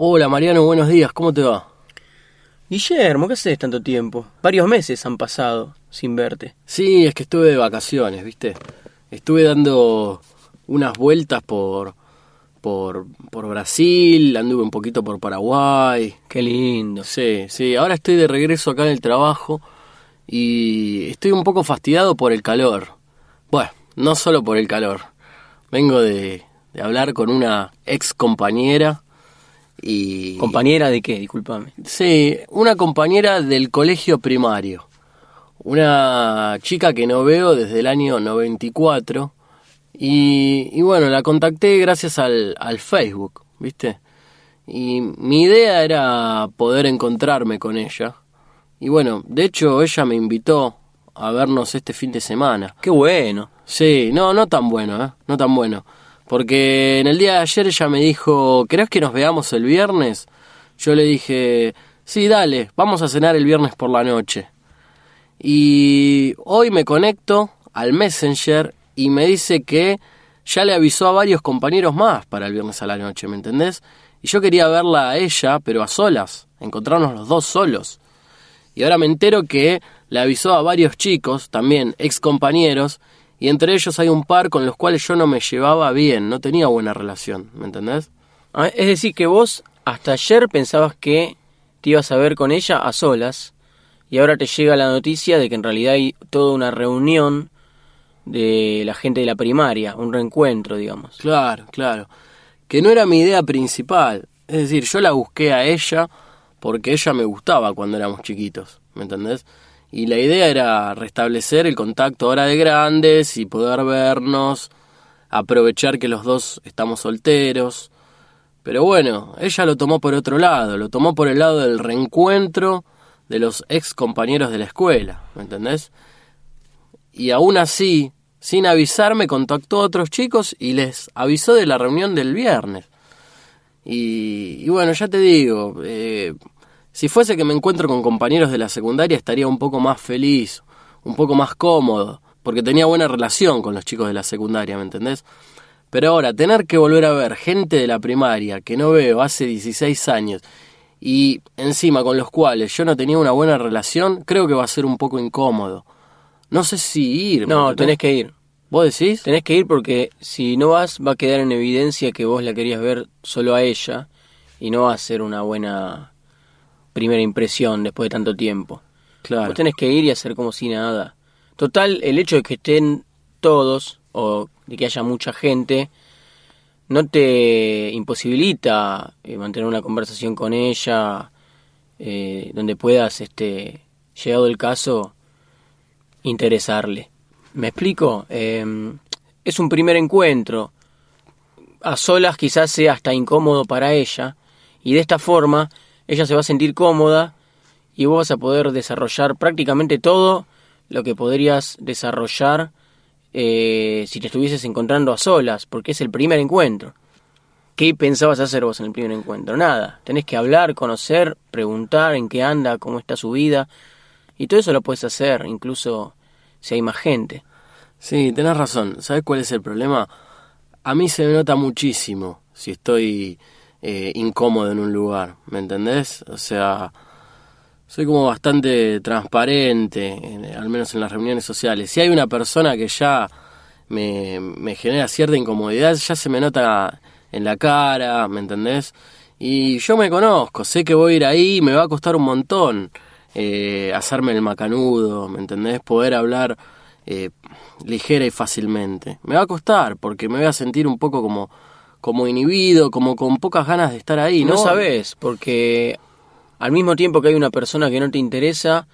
Hola Mariano, buenos días, ¿cómo te va? Guillermo, ¿qué haces tanto tiempo? Varios meses han pasado sin verte. Sí, es que estuve de vacaciones, ¿viste? Estuve dando unas vueltas por, por, por Brasil, anduve un poquito por Paraguay. Qué lindo. Sí, sí, ahora estoy de regreso acá en el trabajo y estoy un poco fastidiado por el calor. Bueno, no solo por el calor. Vengo de, de hablar con una ex compañera y... ¿Compañera de qué? Discúlpame. Sí, una compañera del colegio primario. Una chica que no veo desde el año 94. Y, y bueno, la contacté gracias al, al Facebook, ¿viste? Y mi idea era poder encontrarme con ella. Y bueno, de hecho ella me invitó a vernos este fin de semana. Qué bueno. Sí, no, no tan bueno, ¿eh? No tan bueno. Porque en el día de ayer ella me dijo, ¿querés que nos veamos el viernes? Yo le dije, sí, dale, vamos a cenar el viernes por la noche. Y hoy me conecto al Messenger y me dice que ya le avisó a varios compañeros más para el viernes a la noche, ¿me entendés? Y yo quería verla a ella, pero a solas, encontrarnos los dos solos. Y ahora me entero que le avisó a varios chicos, también ex compañeros, y entre ellos hay un par con los cuales yo no me llevaba bien, no tenía buena relación, ¿me entendés? Ah, Es decir, que vos hasta ayer pensabas que te ibas a ver con ella a solas y ahora te llega la noticia de que en realidad hay toda una reunión de la gente de la primaria, un reencuentro, digamos. Claro, claro. Que no era mi idea principal. Es decir, yo la busqué a ella porque ella me gustaba cuando éramos chiquitos, ¿me entendés? Y la idea era restablecer el contacto ahora de grandes y poder vernos, aprovechar que los dos estamos solteros. Pero bueno, ella lo tomó por otro lado, lo tomó por el lado del reencuentro de los ex compañeros de la escuela, ¿me entendés? Y aún así, sin avisarme, contactó a otros chicos y les avisó de la reunión del viernes. Y, y bueno, ya te digo, eh, si fuese que me encuentro con compañeros de la secundaria estaría un poco más feliz, un poco más cómodo, porque tenía buena relación con los chicos de la secundaria, ¿me entendés? Pero ahora, tener que volver a ver gente de la primaria que no veo hace 16 años y encima con los cuales yo no tenía una buena relación, creo que va a ser un poco incómodo. No sé si ir. ¿me No, tenés que ir. ¿Vos decís? Tenés que ir porque si no vas va a quedar en evidencia que vos la querías ver solo a ella y no va a ser una buena primera impresión después de tanto tiempo. Claro. Vos tenés que ir y hacer como si nada. Total, el hecho de que estén todos o de que haya mucha gente no te imposibilita eh, mantener una conversación con ella eh, donde puedas, este, llegado el caso, interesarle. ¿Me explico? Eh, es un primer encuentro. A solas quizás sea hasta incómodo para ella y de esta forma ella se va a sentir cómoda y vos vas a poder desarrollar prácticamente todo lo que podrías desarrollar eh, si te estuvieses encontrando a solas, porque es el primer encuentro. ¿Qué pensabas hacer vos en el primer encuentro? Nada. Tenés que hablar, conocer, preguntar en qué anda, cómo está su vida. Y todo eso lo puedes hacer, incluso si hay más gente. Sí, tenés razón. ¿Sabes cuál es el problema? A mí se me nota muchísimo si estoy eh, incómodo en un lugar, ¿me entendés? O sea, soy como bastante transparente, en- al menos en las reuniones sociales. Si hay una persona que ya me, me genera cierta incomodidad, ya se me nota en la cara, ¿me entendés? Y yo me conozco, sé que voy a ir ahí, me va a costar un montón eh, hacerme el macanudo, ¿me entendés? Poder hablar eh, ligera y fácilmente. Me va a costar porque me voy a sentir un poco como, como inhibido, como con pocas ganas de estar ahí, no sabes, porque al mismo tiempo que hay una persona que no te interesa,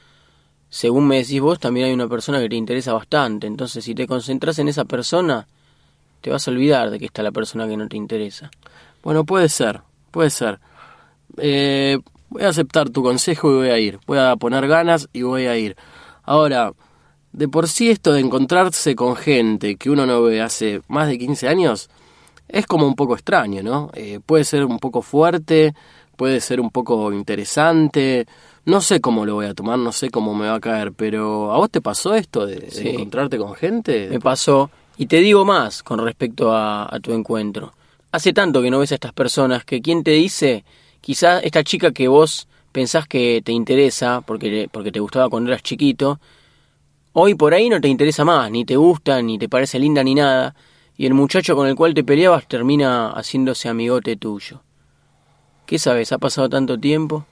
según me decís vos, también hay una persona que te interesa bastante. Entonces, si te concentras en esa persona, te vas a olvidar de que está la persona que no te interesa. Bueno, puede ser, puede ser. Eh, voy a aceptar tu consejo y voy a ir. Voy a poner ganas y voy a ir. Ahora, de por sí esto de encontrarse con gente que uno no ve hace más de 15 años es como un poco extraño, ¿no? Eh, puede ser un poco fuerte, puede ser un poco interesante. No sé cómo lo voy a tomar, no sé cómo me va a caer, pero ¿a vos te pasó esto de, encontrarte con gente? Me pasó, y te digo más con respecto a, a tu encuentro. Hace tanto que no ves a estas personas que quién te dice quizá esta chica que vos pensás que te interesa porque, porque te gustaba cuando eras chiquito, hoy por ahí no te interesa más, ni te gusta, ni te parece linda, ni nada, y el muchacho con el cual te peleabas termina haciéndose amigote tuyo. ¿Qué sabes? ¿Ha pasado tanto tiempo?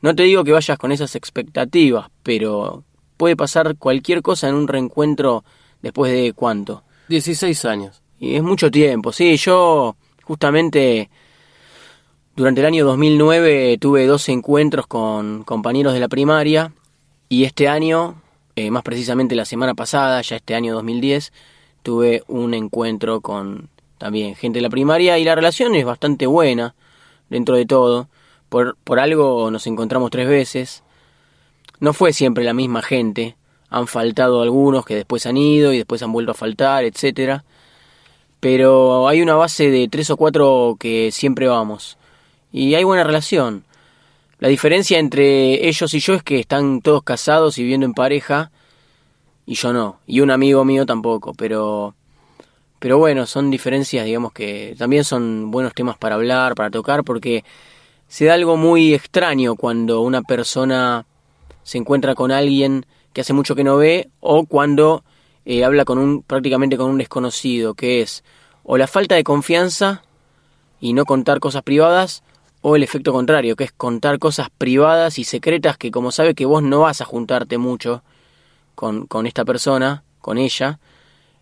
No te digo que vayas con esas expectativas, pero puede pasar cualquier cosa en un reencuentro después de cuánto. 16 años. Y es mucho tiempo, sí, yo justamente durante el año 2009 tuve dos encuentros con compañeros de la primaria y este año, eh, más precisamente la semana pasada, ya este año 2010, tuve un encuentro con también gente de la primaria y la relación es bastante buena dentro de todo. Por, por algo nos encontramos tres veces. No fue siempre la misma gente. Han faltado algunos que después han ido y después han vuelto a faltar, etcétera. Pero hay una base de tres o cuatro que siempre vamos y hay buena relación. La diferencia entre ellos y yo es que están todos casados y viviendo en pareja y yo no, y un amigo mío tampoco, pero pero bueno, son diferencias, digamos que también son buenos temas para hablar, para tocar porque se da algo muy extraño cuando una persona se encuentra con alguien que hace mucho que no ve o cuando eh, habla con un prácticamente con un desconocido, que es o la falta de confianza y no contar cosas privadas o el efecto contrario, que es contar cosas privadas y secretas que como sabe que vos no vas a juntarte mucho con, con esta persona, con ella,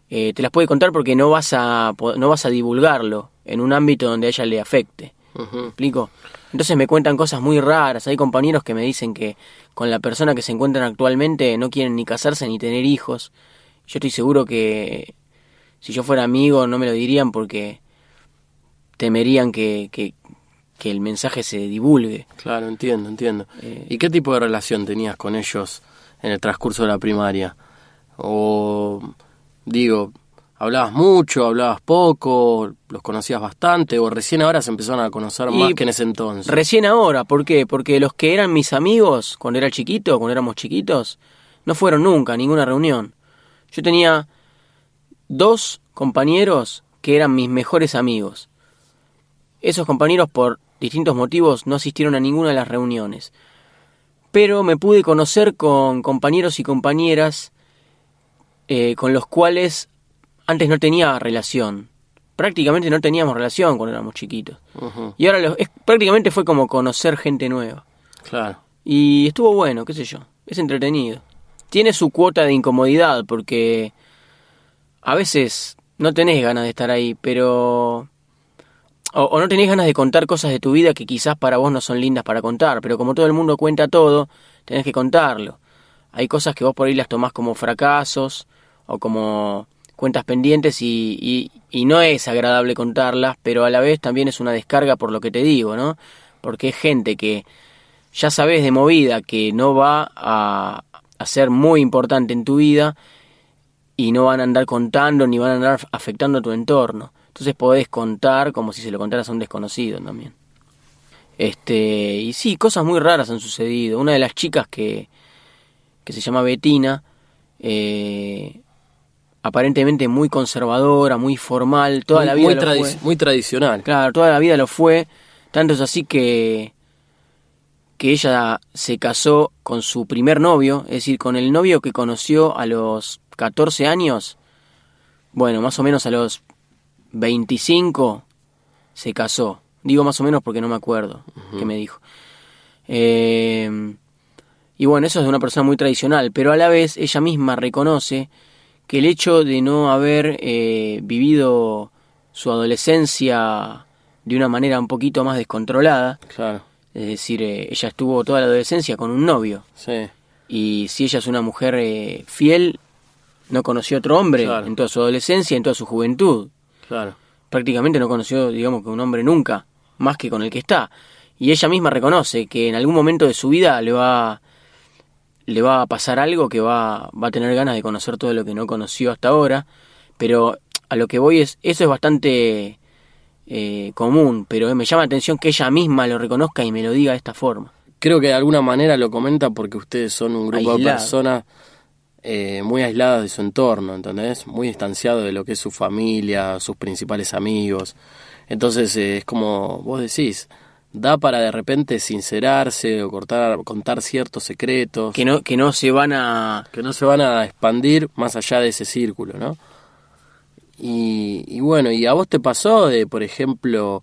eh, te las puede contar porque no vas, a, no vas a divulgarlo en un ámbito donde a ella le afecte. ¿Me explico? Entonces me cuentan cosas muy raras. Hay compañeros que me dicen que con la persona que se encuentran actualmente no quieren ni casarse ni tener hijos. Yo estoy seguro que si yo fuera amigo no me lo dirían porque temerían que, que el mensaje se divulgue. Claro, entiendo, entiendo. Eh, ¿Y qué tipo de relación tenías con ellos en el transcurso de la primaria? O, digo, ¿hablabas mucho, hablabas poco, los conocías bastante o recién ahora se empezaron a conocer más que en ese entonces? Recién ahora, ¿por qué? Porque los que eran mis amigos cuando era chiquito, cuando éramos chiquitos, no fueron nunca a ninguna reunión. Yo tenía dos compañeros que eran mis mejores amigos. Esos compañeros por distintos motivos no asistieron a ninguna de las reuniones. Pero me pude conocer con compañeros y compañeras eh, con los cuales antes no tenía relación. Prácticamente no teníamos relación cuando éramos chiquitos. Y ahora prácticamente fue como conocer gente nueva. Claro. Y estuvo bueno, qué sé yo. Es entretenido. Tiene su cuota de incomodidad porque a veces no tenés ganas de estar ahí, pero o, no tenés ganas de contar cosas de tu vida que quizás para vos no son lindas para contar, pero como todo el mundo cuenta todo, tenés que contarlo. Hay cosas que vos por ahí las tomás como fracasos o como cuentas pendientes y, y, no es agradable contarlas, pero a la vez también es una descarga por lo que te digo, ¿no? Porque es gente que ya sabes de movida que no va a, a ser muy importante en tu vida y no van a andar contando ni van a andar afectando a tu entorno. Entonces podés contar como si se lo contaras a un desconocido también. Este, y sí, cosas muy raras han sucedido. Una de las chicas que, que se llama Betina, eh, aparentemente muy conservadora, muy formal, toda la vida muy, lo fue. muy tradicional. Claro, toda la vida lo fue. Tanto es así que que ella se casó con su primer novio, es decir, con el novio que conoció a los 14 años, bueno, más o menos a los 25 se casó. Digo más o menos porque no me acuerdo qué me dijo. Eh, y bueno, eso es de una persona muy tradicional, pero a la vez ella misma reconoce que el hecho de no haber eh, vivido su adolescencia de una manera un poquito más descontrolada, claro. es decir, eh, ella estuvo toda la adolescencia con un novio. Sí. Y si ella es una mujer fiel, no conoció otro hombre en toda su adolescencia, en toda su juventud. Claro. Prácticamente no conoció, digamos, que un hombre nunca, más que con el que está. Y ella misma reconoce que en algún momento de su vida le va, le va a pasar algo que va, va a tener ganas de conocer todo lo que no conoció hasta ahora. Pero a lo que voy es, eso es bastante eh, común, pero me llama la atención que ella misma lo reconozca y me lo diga de esta forma. Creo que de alguna manera lo comenta porque ustedes son un grupo de personas eh, muy aislado de su entorno, ¿entendés? Muy distanciado de lo que es su familia, sus principales amigos. Entonces eh, es como vos decís, da para de repente sincerarse o cortar, contar ciertos secretos Que no, que no se van a... que no se van a expandir más allá de ese círculo, ¿no? Y, y bueno, ¿y a vos te pasó de, por ejemplo,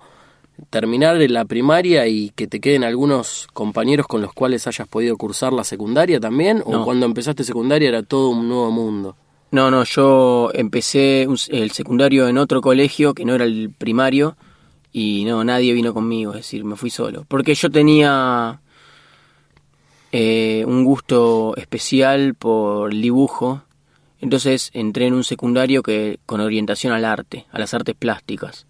terminar la primaria y que te queden algunos compañeros con los cuales hayas podido cursar la secundaria también? ¿O No. cuando empezaste secundaria era todo un nuevo mundo? No, no, yo empecé el secundario en otro colegio que no era el primario y no, nadie vino conmigo, es decir, me fui solo. Porque yo tenía eh, un gusto especial por el dibujo, entonces entré en un secundario que con orientación al arte, a las artes plásticas.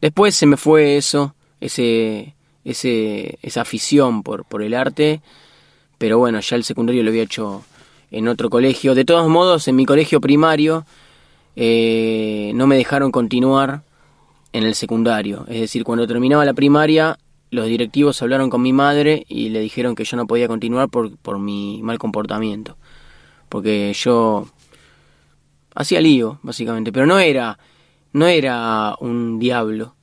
Después se me fue eso, ese, ese, esa afición por, por el arte, pero bueno, ya el secundario lo había hecho en otro colegio. De todos modos, en mi colegio primario eh, no me dejaron continuar en el secundario. Es decir, cuando terminaba la primaria, los directivos hablaron con mi madre y le dijeron que yo no podía continuar por, por mi mal comportamiento. Porque yo hacía lío, básicamente, pero no era, no era un diablo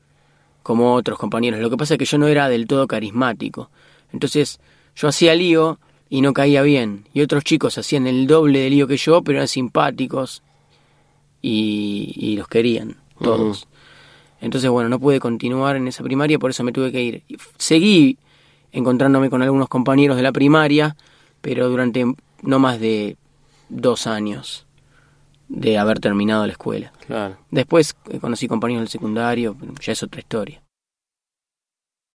como otros compañeros. Lo que pasa es que yo no era del todo carismático. Entonces, yo hacía lío y no caía bien. Y otros chicos hacían el doble de lío que yo, pero eran simpáticos y, y los querían, todos. Entonces, bueno, no pude continuar en esa primaria, por eso me tuve que ir. Seguí encontrándome con algunos compañeros de la primaria, pero durante no más de dos años de haber terminado la escuela. Claro. Después eh, conocí compañeros del secundario, ya es otra historia.